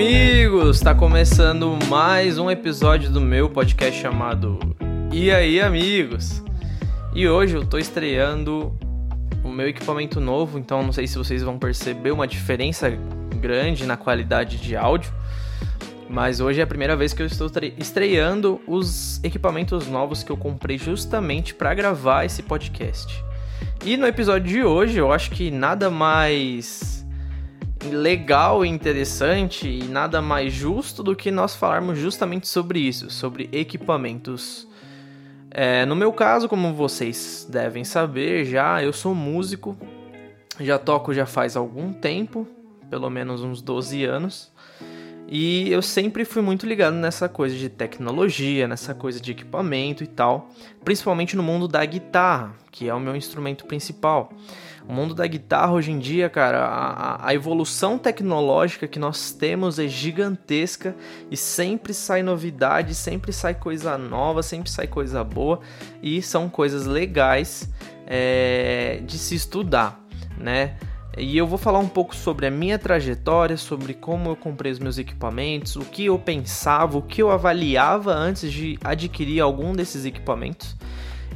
Amigos? Está começando mais um episódio do meu podcast chamado E aí, amigos? E hoje eu tô estreando o meu equipamento novo, então não sei se vocês vão perceber uma diferença grande na qualidade de áudio. Mas hoje é a primeira vez que eu estou estreando os equipamentos novos que eu comprei justamente para gravar esse podcast. E no episódio de hoje eu acho que nada mais legal e interessante e nada mais justo do que nós falarmos justamente sobre isso, sobre equipamentos. É, no meu caso, como vocês devem saber já, eu sou músico, já toco já faz algum tempo, pelo menos uns 12 anos. E eu sempre fui muito ligado nessa coisa de tecnologia, nessa coisa de equipamento e tal, principalmente no mundo da guitarra, que é o meu instrumento principal. O mundo da guitarra hoje em dia, cara, a, a, evolução tecnológica que nós temos é gigantesca e sempre sai novidade, sempre sai coisa nova, sempre sai coisa boa e são coisas legais é, de se estudar, né? E eu vou falar um pouco sobre a minha trajetória, sobre como eu comprei os meus equipamentos, o que eu pensava, o que eu avaliava antes de adquirir algum desses equipamentos.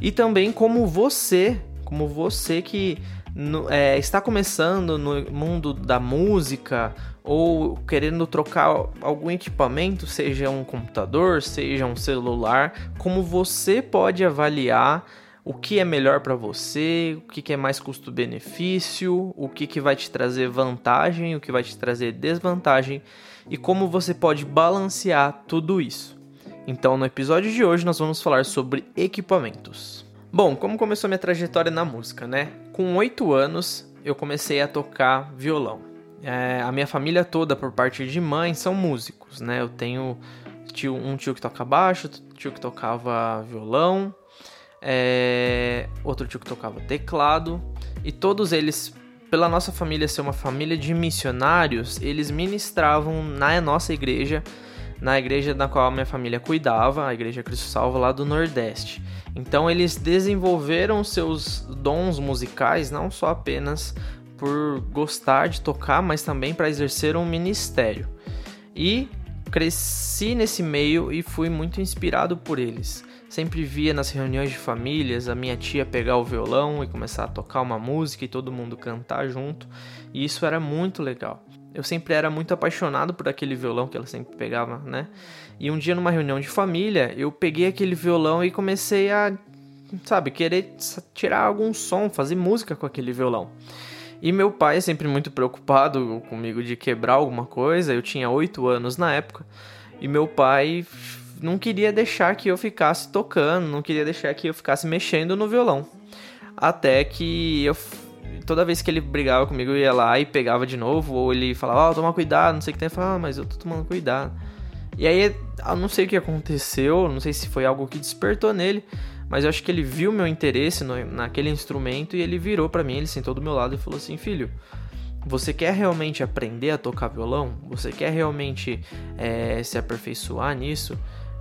E também como você, como você que no, é, está começando no mundo da música ou querendo trocar algum equipamento, seja um computador, seja um celular, como você pode avaliar o que é melhor para você, o que é mais custo-benefício, o que vai te trazer vantagem, o que vai te trazer desvantagem e como você pode balancear tudo isso. Então, no episódio de hoje, nós vamos falar sobre equipamentos. Bom, como começou minha trajetória na música, né? Com oito anos eu comecei a tocar violão. É, a minha família toda, por parte de mãe, são músicos, né? Eu tenho tio, um tio que toca baixo, tio que tocava violão, é, outro tio que tocava teclado, e todos eles, pela nossa família ser uma família de missionários, eles ministravam na nossa igreja, na igreja da qual minha família cuidava, a Igreja Cristo Salvo lá do Nordeste. Então eles desenvolveram seus dons musicais não só apenas por gostar de tocar, mas também para exercer um ministério. E cresci nesse meio e fui muito inspirado por eles. Sempre via nas reuniões de famílias a minha tia pegar o violão e começar a tocar uma música e todo mundo cantar junto, e isso era muito legal. Eu sempre era muito apaixonado por aquele violão que ela sempre pegava, né? E um dia numa reunião de família, eu peguei aquele violão e comecei a, sabe, querer tirar algum som, fazer música com aquele violão. E meu pai, sempre muito preocupado comigo de quebrar alguma coisa, eu tinha 8 anos na época, e meu pai não queria deixar que eu ficasse tocando, não queria deixar que eu ficasse mexendo no violão. Até que eu toda vez que ele brigava comigo, eu ia lá e pegava de novo, ou ele falava, ó, oh, toma cuidado, não sei o que tem, eu falava, ah, mas eu tô tomando cuidado. E aí, eu não sei o que aconteceu, não sei se foi algo que despertou nele, mas eu acho que ele viu meu interesse no, naquele instrumento e ele virou para mim, ele sentou do meu lado e falou assim, filho, você quer realmente aprender a tocar violão? Você quer realmente é, se aperfeiçoar nisso?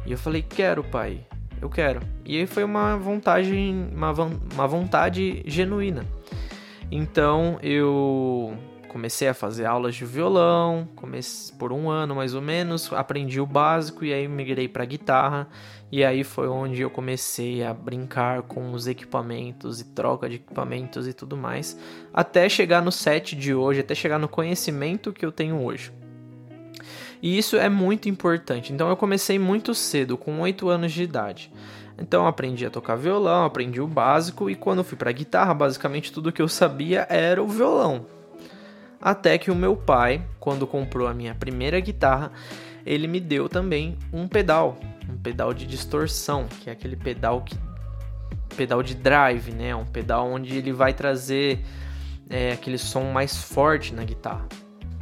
E eu falei, quero, pai, eu quero. E aí foi uma vontade, uma, uma vontade genuína. Então eu comecei a fazer aulas de violão, comecei por um ano mais ou menos, aprendi o básico e aí migrei para guitarra e aí foi onde eu comecei a brincar com os equipamentos e troca de equipamentos e tudo mais, até chegar no set de hoje, até chegar no conhecimento que eu tenho hoje. E isso é muito importante. Então eu comecei muito cedo, com 8 anos de idade. Então aprendi a tocar violão, aprendi o básico e quando fui para guitarra, basicamente tudo que eu sabia era o violão. Até que o meu pai, quando comprou a minha primeira guitarra, ele me deu também um pedal, um pedal de distorção, que é aquele pedal que pedal de drive, né? Um pedal onde ele vai trazer é, aquele som mais forte na guitarra.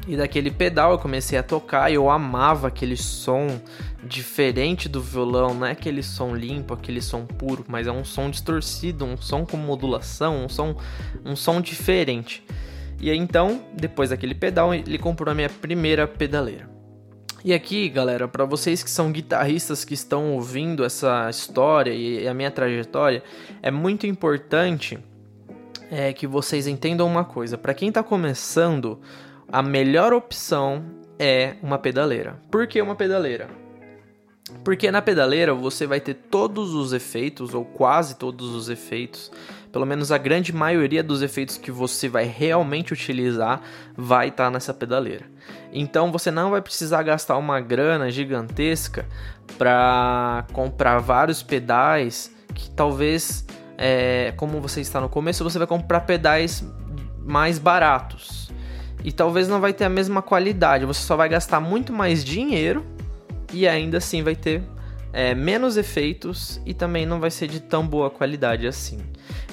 E daquele pedal eu comecei a tocar e eu amava aquele som diferente do violão, não é aquele som limpo, aquele som puro, mas é um som distorcido, um som com modulação, um som, um som diferente. E aí, então, depois daquele pedal, ele comprou a minha primeira pedaleira. E aqui, galera, para vocês que são guitarristas que estão ouvindo essa história e a minha trajetória, é muito importante é, que vocês entendam uma coisa. Para quem está começando, a melhor opção é uma pedaleira. Por que uma pedaleira? Porque na pedaleira você vai ter todos os efeitos, ou quase todos os efeitos, pelo menos a grande maioria dos efeitos que você vai realmente utilizar vai estar tá nessa pedaleira. Então você não vai precisar gastar uma grana gigantesca para comprar vários pedais que talvez, é, como você está no começo, você vai comprar pedais mais baratos. E talvez não vai ter a mesma qualidade, você só vai gastar muito mais dinheiro e ainda assim vai ter é, menos efeitos e também não vai ser de tão boa qualidade assim.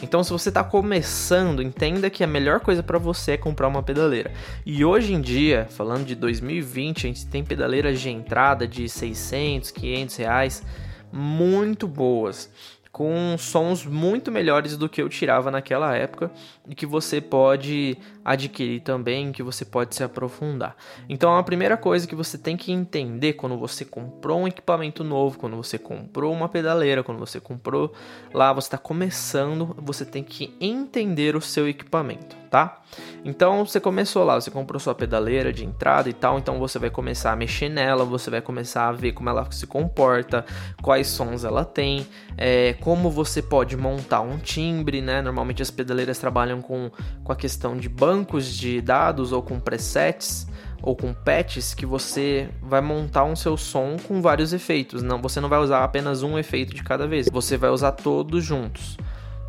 Então, se você está começando, entenda que a melhor coisa para você é comprar uma pedaleira. E hoje em dia, falando de 2020, a gente tem pedaleiras de entrada de 600, 500 reais, muito boas com sons muito melhores do que eu tirava naquela época que você pode adquirir também, que você pode se aprofundar. Então, a primeira coisa que você tem que entender quando você comprou um equipamento novo, quando você comprou uma pedaleira, quando você comprou lá, você está começando, você tem que entender o seu equipamento, tá? Então, você começou lá, você comprou sua pedaleira de entrada e tal, então você vai começar a mexer nela, você vai começar a ver como ela se comporta, quais sons ela tem, é, como você pode montar um timbre, né? Normalmente as pedaleiras trabalham com, com a questão de bancos de dados ou com presets ou com patches que você vai montar um seu som com vários efeitos. Não, você não vai usar apenas um efeito de cada vez, você vai usar todos juntos.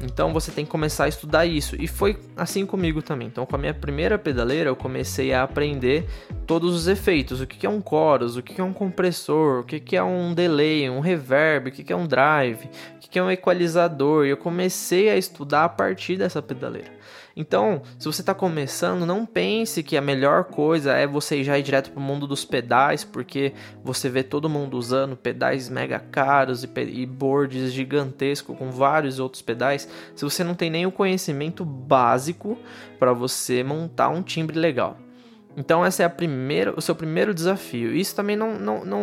Então você tem que começar a estudar isso. E foi assim comigo também. Então, com a minha primeira pedaleira, eu comecei a aprender todos os efeitos: o que é um chorus, o que é um compressor, o que é um delay, um reverb, o que é um drive, que é um equalizador. E eu comecei a estudar a partir dessa pedaleira. Então, se você está começando, não pense que a melhor coisa é você já ir direto para o mundo dos pedais, porque você vê todo mundo usando pedais mega caros e, e boards gigantescos com vários outros pedais. Se você não tem nem o conhecimento básico para você montar um timbre legal. Então essa é primeira, o seu primeiro desafio. Isso também não, não, não,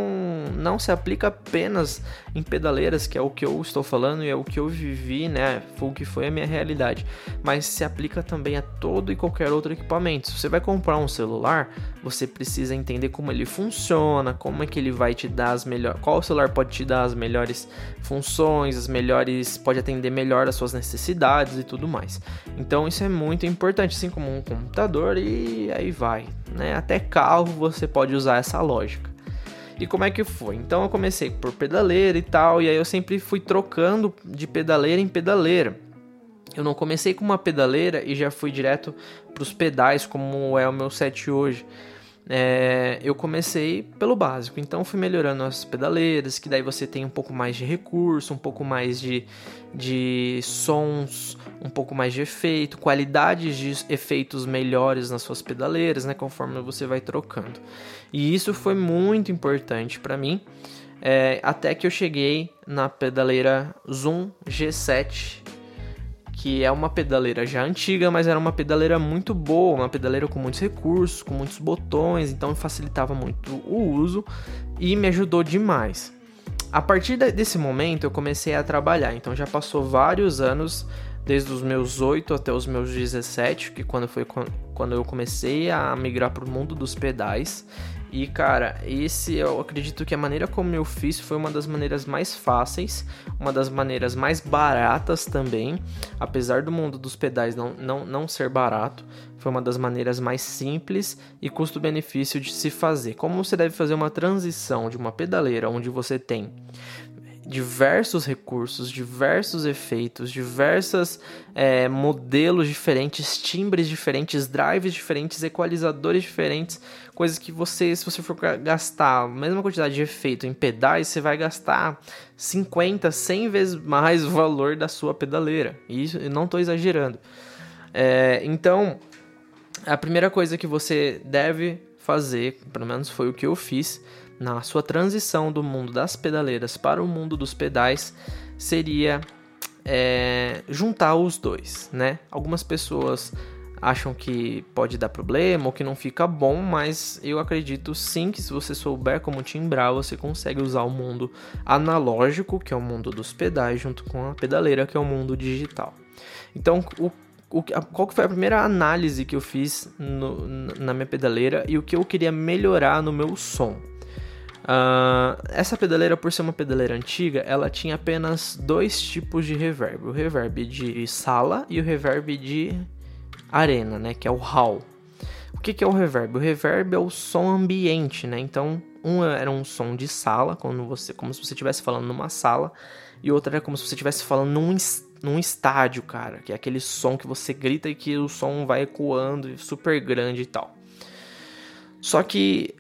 não se aplica apenas em pedaleiras, que é o que eu estou falando e é o que eu vivi, né? Foi o que foi a minha realidade. Mas se aplica também a todo e qualquer outro equipamento. Se você vai comprar um celular, você precisa entender como ele funciona, como é que ele vai te dar as melhores. Qual celular pode te dar as melhores funções, as melhores. pode atender melhor as suas necessidades e tudo mais. Então isso é muito importante, assim como um computador, e aí vai né? Até carro você pode usar essa lógica. E como é que foi? Então eu comecei por pedaleira e tal, e aí eu sempre fui trocando de pedaleira em pedaleira. Eu não comecei com uma pedaleira e já fui direto para os pedais, como é o meu set hoje é, eu comecei pelo básico. Então fui melhorando as pedaleiras, que daí você tem um pouco mais de recurso, um pouco mais de, de sons, um pouco mais de efeito, qualidades de efeitos melhores nas suas pedaleiras, né? Conforme você vai trocando. E isso foi muito importante para mim. É, até que eu cheguei na pedaleira Zoom G7 que é uma pedaleira já antiga, mas era uma pedaleira muito boa, uma pedaleira com muitos recursos, com muitos botões, então facilitava muito o uso e me ajudou demais. A partir desse momento eu comecei a trabalhar, então já passou vários anos, desde os meus 8 até os meus 17, que quando foi quando eu comecei a migrar para o mundo dos pedais. E cara, esse eu acredito que a maneira como eu fiz foi uma das maneiras mais fáceis, uma das maneiras mais baratas também, apesar do mundo dos pedais não, não, não ser barato, foi uma das maneiras mais simples e custo-benefício de se fazer. Como você deve fazer uma transição de uma pedaleira onde você tem diversos recursos, diversos efeitos, diversos é, modelos diferentes, timbres diferentes, drives diferentes, equalizadores diferentes, coisas que você, se você for gastar a mesma quantidade de efeito em pedais, você vai gastar 50, 100 vezes mais o valor da sua pedaleira. E isso eu não estou exagerando. É, então, a primeira coisa que você deve fazer, pelo menos foi o que eu fiz, na sua transição do mundo das pedaleiras para o mundo dos pedais seria é, juntar os dois, né? Algumas pessoas acham que pode dar problema ou que não fica bom, mas eu acredito sim que se você souber como timbrar, você consegue usar o mundo analógico, que é o mundo dos pedais, junto com a pedaleira, que é o mundo digital. Então, o o, qual que foi a primeira análise que eu fiz no, na minha pedaleira e o que eu queria melhorar no meu som. Uh, essa pedaleira, por ser uma pedaleira antiga, ela tinha apenas dois tipos de reverb: o reverb de sala e o reverb de arena, né? Que é o hall. O que, que é o reverb? O reverb é o som ambiente, né? Então, um era um som de sala, quando você, como se você estivesse falando numa sala, e outro era como se você estivesse falando num, num estádio, cara, que é aquele som que você grita e que o som vai ecoando, super grande e tal. Só que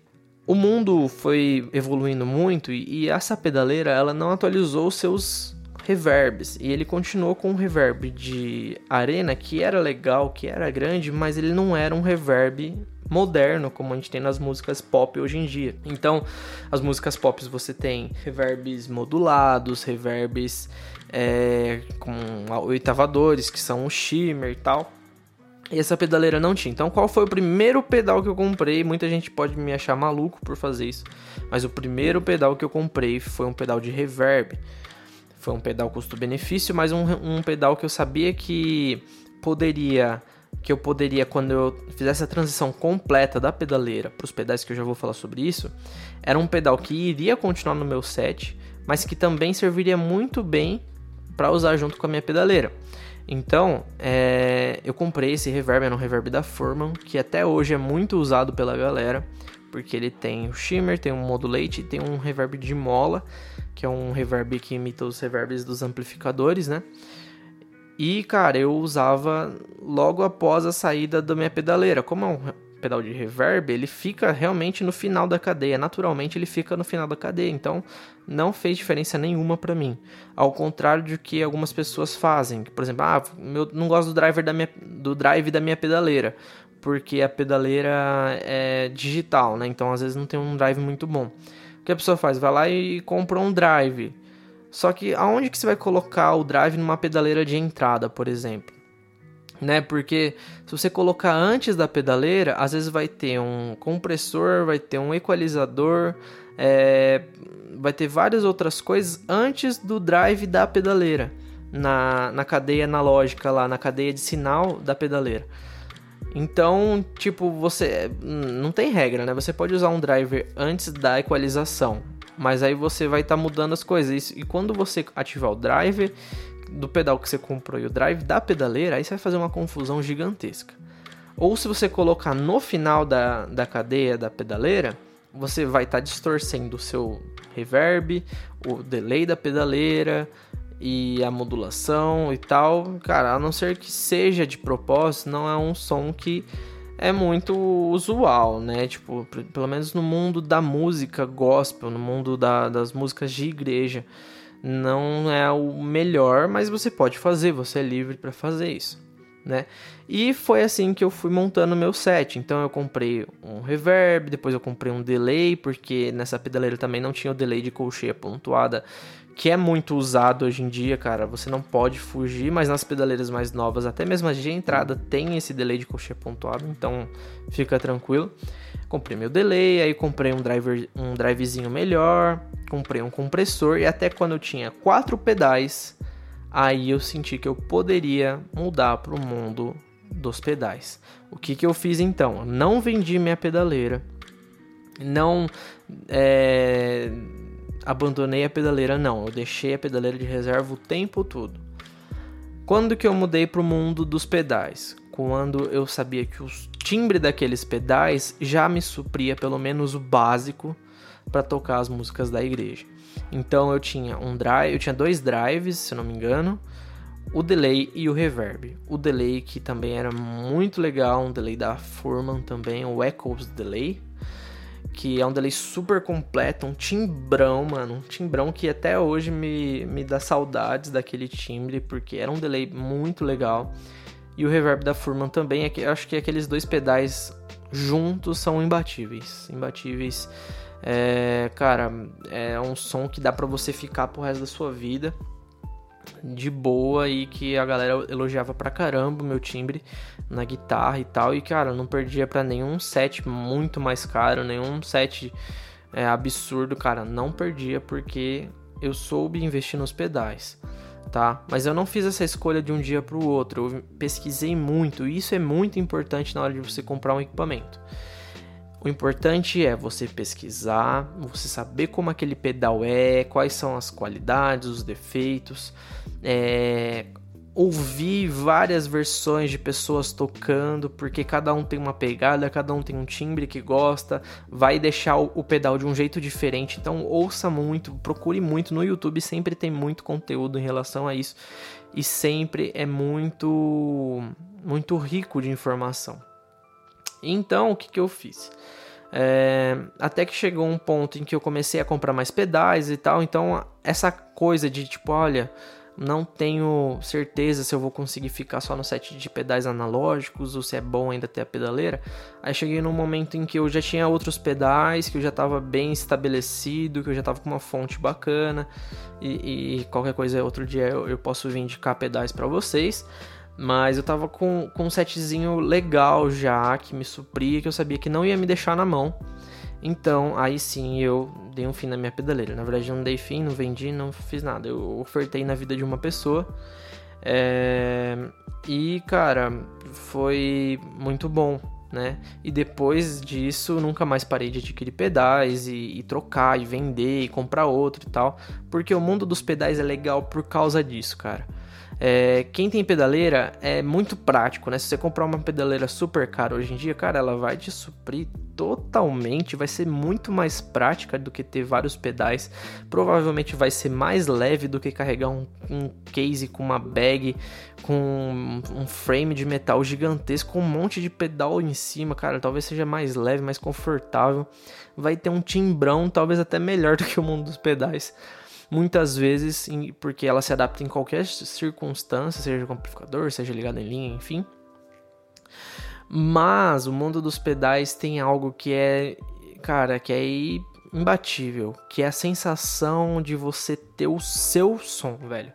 o mundo foi evoluindo muito e, e essa pedaleira ela não atualizou seus reverbs e ele continuou com um reverb de arena que era legal, que era grande, mas ele não era um reverb moderno como a gente tem nas músicas pop hoje em dia. Então, as músicas pop você tem reverbs modulados, reverbs é, com oitavadores, que são o shimmer e tal. E essa pedaleira não tinha. Então, qual foi o primeiro pedal que eu comprei? Muita gente pode me achar maluco por fazer isso, mas o primeiro pedal que eu comprei foi um pedal de reverb. Foi um pedal custo-benefício, mas um, um pedal que eu sabia que poderia que eu poderia, quando eu fizesse a transição completa da pedaleira para os pedais que eu já vou falar sobre isso, era um pedal que iria continuar no meu set, mas que também serviria muito bem para usar junto com a minha pedaleira. Então, é, eu comprei esse reverb, era um reverb da Furman, que até hoje é muito usado pela galera, porque ele tem o shimmer, tem um modulate e tem um reverb de mola, que é um reverb que imita os reverbs dos amplificadores, né? E, cara, eu usava logo após a saída da minha pedaleira. Como é um pedal de reverb, ele fica realmente no final da cadeia. Naturalmente, ele fica no final da cadeia. Então, não fez diferença nenhuma para mim. Ao contrário de que algumas pessoas fazem. Por exemplo, ah, eu não gosto do driver da minha, do drive da minha pedaleira, porque a pedaleira é digital, né? Então, às vezes não tem um drive muito bom. O que a pessoa faz? Vai lá e compra um drive. Só que aonde que você vai colocar o drive numa pedaleira de entrada, por exemplo? Né? Porque se você colocar antes da pedaleira, às vezes vai ter um compressor, vai ter um equalizador, é, vai ter várias outras coisas antes do drive da pedaleira, na, na cadeia analógica lá, na cadeia de sinal da pedaleira. Então, tipo, você não tem regra, né? Você pode usar um driver antes da equalização, mas aí você vai estar tá mudando as coisas. E quando você ativar o driver do pedal que você comprou e o drive da pedaleira, aí você vai fazer uma confusão gigantesca. Ou se você colocar no final da, da cadeia da pedaleira, você vai estar tá distorcendo o seu reverb, o delay da pedaleira e a modulação e tal. Cara, a não ser que seja de propósito, não é um som que é muito usual, né? Tipo, pelo menos no mundo da música gospel, no mundo da, das músicas de igreja, não é o melhor, mas você pode fazer, você é livre para fazer isso, né? E foi assim que eu fui montando meu set. Então eu comprei um reverb, depois eu comprei um delay, porque nessa pedaleira também não tinha o delay de colcheia pontuada que é muito usado hoje em dia, cara. Você não pode fugir, mas nas pedaleiras mais novas, até mesmo as de entrada, tem esse delay de coxinha pontuado, então fica tranquilo. Comprei meu delay, aí comprei um driver, um drivezinho melhor, comprei um compressor e até quando eu tinha quatro pedais, aí eu senti que eu poderia mudar para o mundo dos pedais. O que, que eu fiz então? não vendi minha pedaleira, não é, abandonei a pedaleira, não. Eu deixei a pedaleira de reserva o tempo todo. Quando que eu mudei para o mundo dos pedais? Quando eu sabia que o timbre daqueles pedais já me supria pelo menos o básico para tocar as músicas da igreja. Então eu tinha um drive, eu tinha dois drives, se não me engano, o delay e o reverb. O delay que também era muito legal, um delay da Furman também, o Echoes Delay, que é um delay super completo, um timbrão, mano, um timbrão que até hoje me, me dá saudades daquele timbre, porque era um delay muito legal. E o reverb da Furman também, é que, acho que aqueles dois pedais juntos são imbatíveis, imbatíveis. É, cara, é um som que dá para você ficar pro resto da sua vida de boa e que a galera elogiava pra caramba o meu timbre na guitarra e tal. E, cara, não perdia pra nenhum set muito mais caro, nenhum set é, absurdo, cara. Não perdia porque eu soube investir nos pedais. Tá? Mas eu não fiz essa escolha de um dia para o outro. Eu pesquisei muito e isso é muito importante na hora de você comprar um equipamento. O importante é você pesquisar, você saber como aquele pedal é, quais são as qualidades, os defeitos, é, ouvir várias versões de pessoas tocando, porque cada um tem uma pegada, cada um tem um timbre que gosta, vai deixar o, pedal de um jeito diferente. Então ouça muito, procure muito no YouTube, sempre tem muito conteúdo em relação a isso e sempre é muito muito rico de informação. Então o que, que eu fiz? É, até que chegou um ponto em que eu comecei a comprar mais pedais e tal, então essa coisa de tipo, olha, não tenho certeza se eu vou conseguir ficar só no set de pedais analógicos ou se é bom ainda ter a pedaleira. Aí cheguei num momento em que eu já tinha outros pedais, que eu já estava bem estabelecido, que eu já estava com uma fonte bacana e, e, qualquer coisa outro dia eu, eu posso vir indicar pedais para vocês. Mas eu tava com, com um setzinho legal já, que me supria, que eu sabia que não ia me deixar na mão. Então, aí sim eu dei um fim na minha pedaleira. Na verdade, eu não dei fim, não vendi, não fiz nada. Eu ofertei na vida de uma pessoa. É... E, cara, foi muito bom, né? E depois disso, nunca mais parei de adquirir pedais e, e, trocar, e vender, e comprar outro e tal. Porque o mundo dos pedais é legal por causa disso, cara. É, quem tem pedaleira é muito prático, né? Se você comprar uma pedaleira super cara hoje em dia, cara, ela vai te suprir totalmente, vai ser muito mais prática do que ter vários pedais. Provavelmente vai ser mais leve do que carregar um, um case com uma bag, com um frame de metal gigantesco, com um monte de pedal em cima, cara. Talvez seja mais leve, mais confortável. Vai ter um timbrão, talvez até melhor do que o mundo dos pedais muitas vezes porque ela se adapta em qualquer circunstância, seja com amplificador, seja ligado em linha, enfim. Mas o mundo dos pedais tem algo que é, cara, que é imbatível, que é a sensação de você ter o seu som, velho.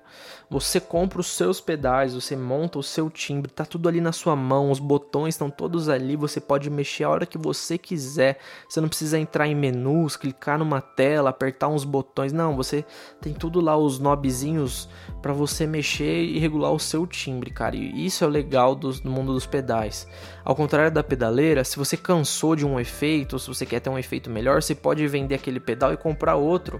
Você compra os seus pedais, você monta o seu timbre, tá tudo ali na sua mão, os botões estão todos ali, você pode mexer a hora que você quiser. Você não precisa entrar em menus, clicar numa tela, apertar uns botões. Não, você tem tudo lá os knobzinhos para você mexer e regular o seu timbre, cara. E isso é o legal do, do mundo dos pedais. Ao contrário da pedaleira, se você cansou de um efeito, ou se você quer ter um efeito melhor, você pode vender aquele pedal e comprar outro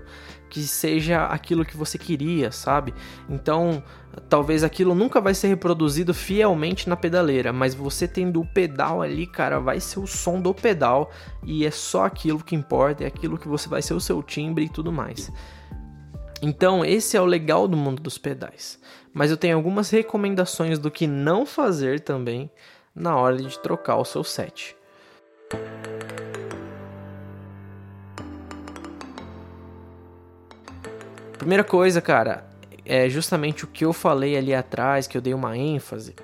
que seja aquilo que você queria, sabe? Então, talvez aquilo nunca vai ser reproduzido fielmente na pedaleira, mas você tendo o pedal ali, cara, vai ser o som do pedal e é só aquilo que importa, é aquilo que você vai ser o seu timbre e tudo mais. Então, esse é o legal do mundo dos pedais. Mas eu tenho algumas recomendações do que não fazer também na hora de trocar o seu set. Primeira coisa, cara, é justamente o que eu falei ali atrás, que eu dei uma ênfase,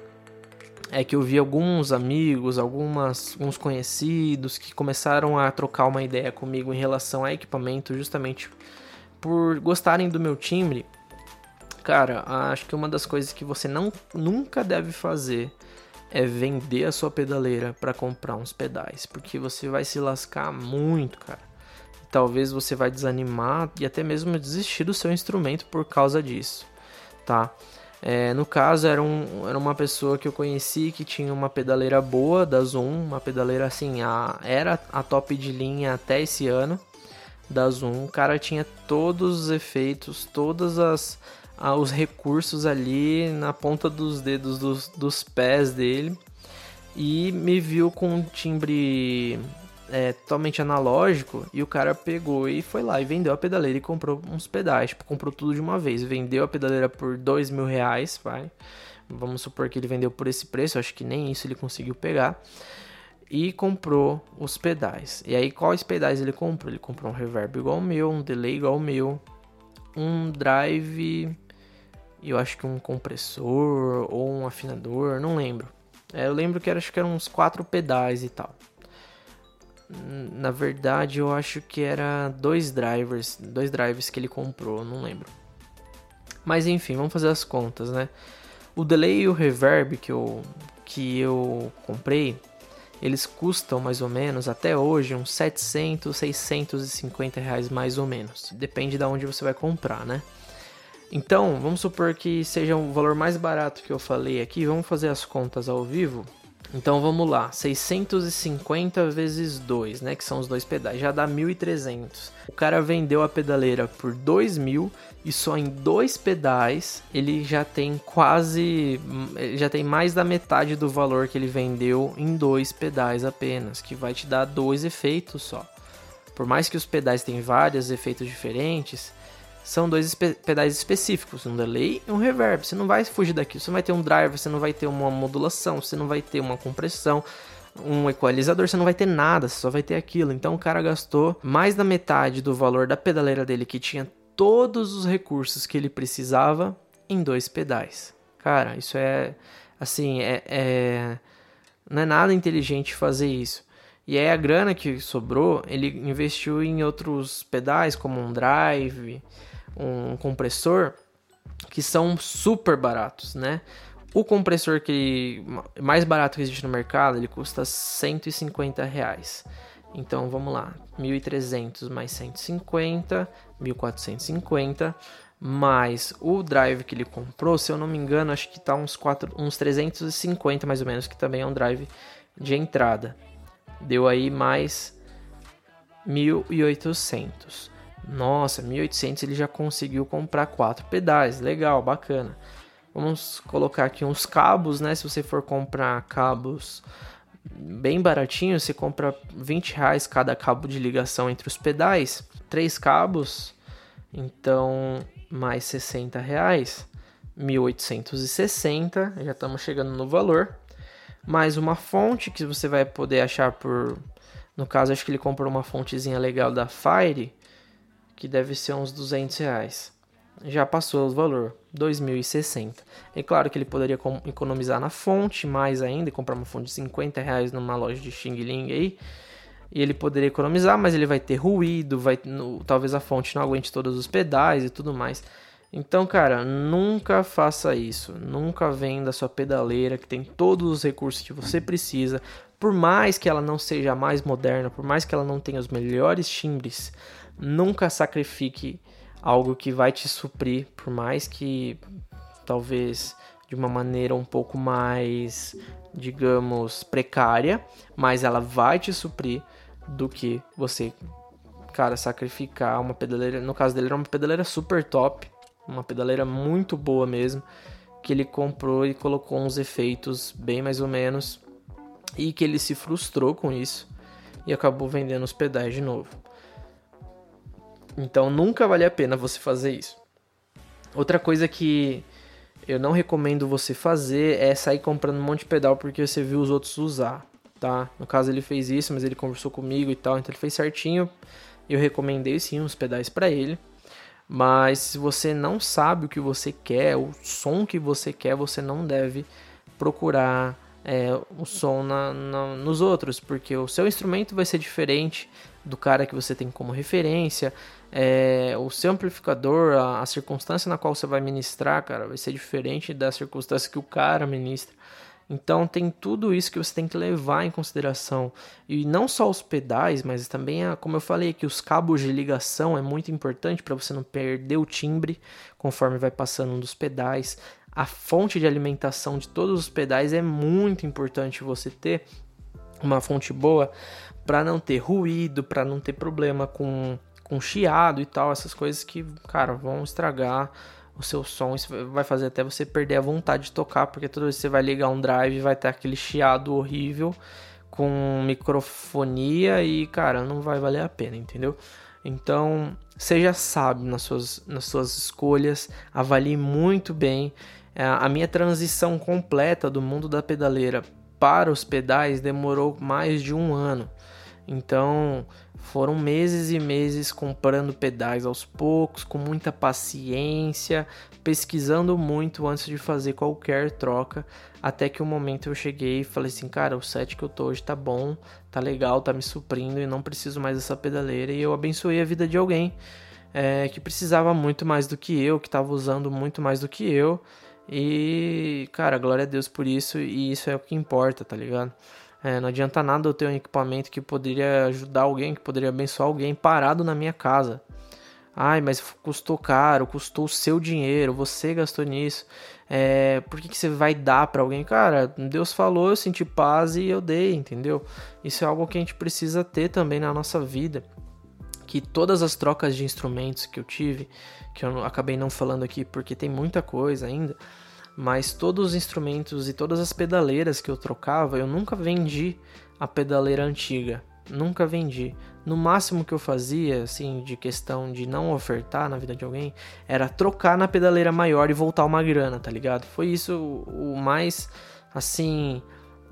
é que eu vi alguns amigos, algumas, alguns conhecidos que começaram a trocar uma ideia comigo em relação a equipamento, justamente por gostarem do meu timbre. Cara, acho que uma das coisas que você não nunca deve fazer é vender a sua pedaleira para comprar uns pedais, porque você vai se lascar muito, cara talvez você vai desanimar e até mesmo desistir do seu instrumento por causa disso, tá? É, no caso, era, um, era uma pessoa que eu conheci que tinha uma pedaleira boa da Zoom, uma pedaleira assim, a, era a top de linha até esse ano da Zoom. O cara tinha todos os efeitos, todos as, os recursos ali na ponta dos dedos dos, dos pés dele e me viu com um timbre é, totalmente analógico e o cara pegou e foi lá e vendeu a pedaleira e comprou uns pedais, tipo, comprou tudo de uma vez. Vendeu a pedaleira por dois mil reais, vai. Vamos supor que ele vendeu por esse preço, acho que nem isso ele conseguiu pegar. E comprou os pedais. E aí, quais pedais ele comprou? Ele comprou um reverb igual ao meu, um delay igual ao meu, um drive, eu acho que um compressor ou um afinador, não lembro. É, eu lembro que era, acho que eram uns quatro pedais e tal. Na verdade, eu acho que era dois drivers, dois drivers que ele comprou, não lembro. Mas enfim, vamos fazer as contas, né? O delay e o reverb que eu, que eu comprei, eles custam mais ou menos até hoje uns 700, 650 reais mais ou menos. Depende de onde você vai comprar, né? Então, vamos supor que seja o valor mais barato que eu falei aqui. Vamos fazer as contas ao vivo. Então vamos lá, 650 vezes 2, né, que são os dois pedais, já dá 1.300. O cara vendeu a pedaleira por 2.000 e só em dois pedais ele já tem quase, já tem mais da metade do valor que ele vendeu em dois pedais apenas, que vai te dar dois efeitos só. Por mais que os pedais tenham vários efeitos diferentes, são dois pedais específicos, um delay e um reverb. Você não vai fugir daqui, você não vai ter um driver, você não vai ter uma modulação, você não vai ter uma compressão, um equalizador, você não vai ter nada, você só vai ter aquilo. Então o cara gastou mais da metade do valor da pedaleira dele, que tinha todos os recursos que ele precisava, em dois pedais. Cara, isso é assim, é, é não é nada inteligente fazer isso. E aí a grana que sobrou, ele investiu em outros pedais, como um drive, um compressor que são super baratos, né? O compressor que mais barato que existe no mercado, ele custa 150 reais. Então vamos lá, 1.300 mais 150, 1.450, mais o drive que ele comprou, se eu não me engano, acho que tá uns, 4, uns 350 mais ou menos, que também é um drive de entrada. Deu aí mais 1.800. Nossa, 1.800 ele já conseguiu comprar quatro pedais, legal, bacana. Vamos colocar aqui uns cabos, né? Se você for comprar cabos bem baratinho, você compra 20 reais cada cabo de ligação entre os pedais, três cabos, então mais 60 reais, 1860, já estamos chegando no valor. Mais uma fonte que você vai poder achar por, no caso acho que ele comprou uma fontezinha legal da Fire, que deve ser uns 200 reais. Já passou o valor, 2.060. É claro que ele poderia economizar na fonte mais ainda, comprar uma fonte de 50 reais numa loja de Xing Ling aí. E ele poderia economizar, mas ele vai ter ruído, vai, no, talvez a fonte não aguente todos os pedais e tudo mais. Então, cara, nunca faça isso. Nunca venda sua pedaleira que tem todos os recursos que você precisa. Por mais que ela não seja mais moderna, por mais que ela não tenha os melhores timbres, nunca sacrifique algo que vai te suprir, por mais que talvez de uma maneira um pouco mais, digamos, precária, mas ela vai te suprir do que você, cara, sacrificar uma pedaleira. No caso dele, era uma pedaleira super top, uma pedaleira muito boa mesmo, que ele comprou e colocou uns efeitos bem mais ou menos, e que ele se frustrou com isso e acabou vendendo os pedais de novo. Então nunca vale a pena você fazer isso. Outra coisa que eu não recomendo você fazer é sair comprando um monte de pedal porque você viu os outros usar, tá? No caso ele fez isso, mas ele conversou comigo e tal, então ele fez certinho. Eu recomendei sim uns pedais para ele. Mas se você não sabe o que você quer, o som que você quer, você não deve procurar é, o som na, na, nos outros, porque o seu instrumento vai ser diferente do cara que você tem como referência é, o seu amplificador, a, a, circunstância na qual você vai ministrar, cara, vai ser diferente da circunstância que o cara ministra. Então tem tudo isso que você tem que levar em consideração. E não só os pedais, mas também, a, como eu falei que os cabos de ligação é muito importante para você não perder o timbre conforme vai passando um dos pedais. A fonte de alimentação de todos os pedais é muito importante você ter uma fonte boa para não ter ruído, para não ter problema com com chiado e tal, essas coisas que, cara, vão estragar o seu som. Isso vai fazer até você perder a vontade de tocar, porque toda vez que você vai ligar um drive vai ter aquele chiado horrível com microfonia e, cara, não vai valer a pena, entendeu? Então, seja sábio nas suas, nas suas escolhas, avalie muito bem. É, a minha transição completa do mundo da pedaleira para os pedais demorou mais de um ano. Então, foram meses e meses comprando pedais aos poucos, com muita paciência, pesquisando muito antes de fazer qualquer troca, até que o um momento eu cheguei e falei assim, cara, o set que eu tô hoje tá bom, tá legal, tá me suprindo e não preciso mais dessa pedaleira. E eu abençoei a vida de alguém é, que precisava muito mais do que eu, que estava usando muito mais do que eu. E, cara, glória a Deus por isso, e isso é o que importa, tá ligado? É, não adianta nada eu ter um equipamento que poderia ajudar alguém, que poderia abençoar alguém parado na minha casa. Ai, mas custou caro, custou o seu dinheiro, você gastou nisso. É, por que, que você vai dar para alguém? Cara, Deus falou, eu senti paz e eu dei, entendeu? Isso é algo que a gente precisa ter também na nossa vida. Que todas as trocas de instrumentos que eu tive, que eu acabei não falando aqui porque tem muita coisa ainda, mas todos os instrumentos e todas as pedaleiras que eu trocava, eu nunca vendi a pedaleira antiga. Nunca vendi. No máximo que eu fazia, assim, de questão de não ofertar na vida de alguém, era trocar na pedaleira maior e voltar uma grana, tá ligado? Foi isso o mais, assim,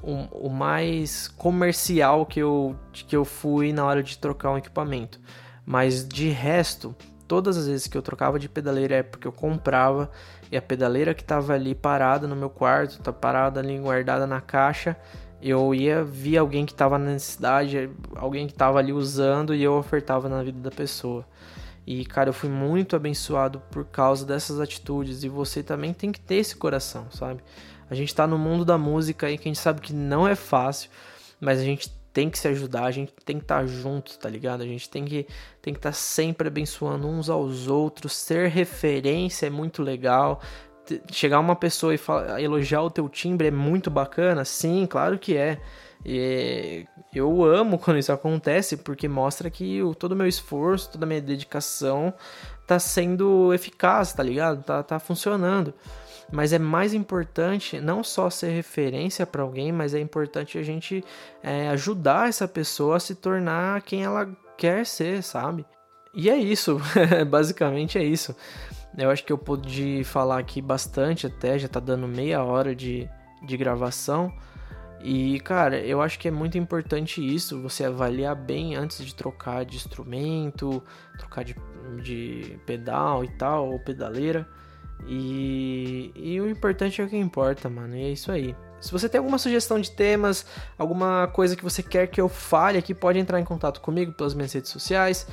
o, o mais comercial que eu, que eu fui na hora de trocar um equipamento. Mas de resto, todas as vezes que eu trocava de pedaleira é porque eu comprava e a pedaleira que tava ali parada no meu quarto, tá parada ali guardada na caixa, eu ia ver alguém que estava na necessidade, alguém que estava ali usando e eu ofertava na vida da pessoa. E cara, eu fui muito abençoado por causa dessas atitudes e você também tem que ter esse coração, sabe? A gente tá no mundo da música aí que a gente sabe que não é fácil, mas a gente tem que se ajudar, a gente tem que estar tá junto, tá ligado? A gente tem que tem que estar tá sempre abençoando uns aos outros, ser referência é muito legal chegar uma pessoa e falar, elogiar o teu timbre é muito bacana? Sim, claro que é. E eu amo quando isso acontece, porque mostra que o, todo o meu esforço, toda a minha dedicação tá sendo eficaz, tá ligado? Tá, tá funcionando. Mas é mais importante não só ser referência para alguém, mas é importante a gente é, ajudar essa pessoa a se tornar quem ela quer ser, sabe? E é isso, basicamente é isso. Eu acho que eu pude falar aqui bastante até, já tá dando meia hora de, de gravação. E, cara, eu acho que é muito importante isso, você avaliar bem antes de trocar de instrumento, trocar de, de pedal e tal, ou pedaleira. E, e o importante é o que importa, mano. E é isso aí. Se você tem alguma sugestão de temas, alguma coisa que você quer que eu fale aqui, pode entrar em contato comigo pelas minhas redes sociais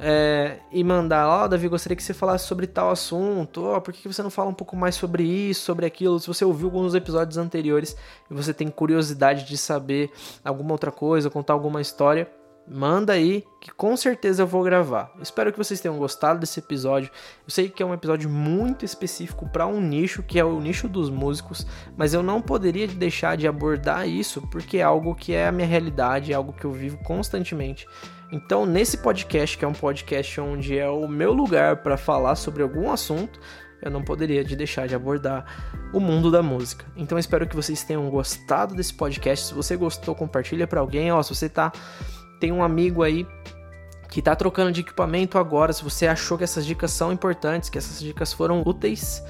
é, e mandar, ó, oh, Davi, gostaria que você falasse sobre tal assunto, ó, oh, por que você não fala um pouco mais sobre isso, sobre aquilo? Se você ouviu alguns episódios anteriores e você tem curiosidade de saber alguma outra coisa, contar alguma história, manda aí que com certeza eu vou gravar. Espero que vocês tenham gostado desse episódio. Eu sei que é um episódio muito específico para um nicho, que é o nicho dos músicos, mas eu não poderia deixar de abordar isso porque é algo que é a minha realidade, é algo que eu vivo constantemente. Então, nesse podcast, que é um podcast onde é o meu lugar para falar sobre algum assunto, eu não poderia de deixar de abordar o mundo da música. Então, espero que vocês tenham gostado desse podcast. Se você gostou, compartilha para alguém. Ó, se você tá tem um amigo aí que tá trocando de equipamento agora, se você achou que essas dicas são importantes, que essas dicas foram úteis,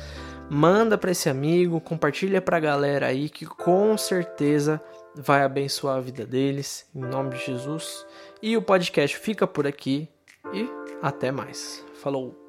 manda para esse amigo, compartilha para a galera aí que com certeza vai abençoar a vida deles, em nome de Jesus. E o podcast fica por aqui e até mais. Falou!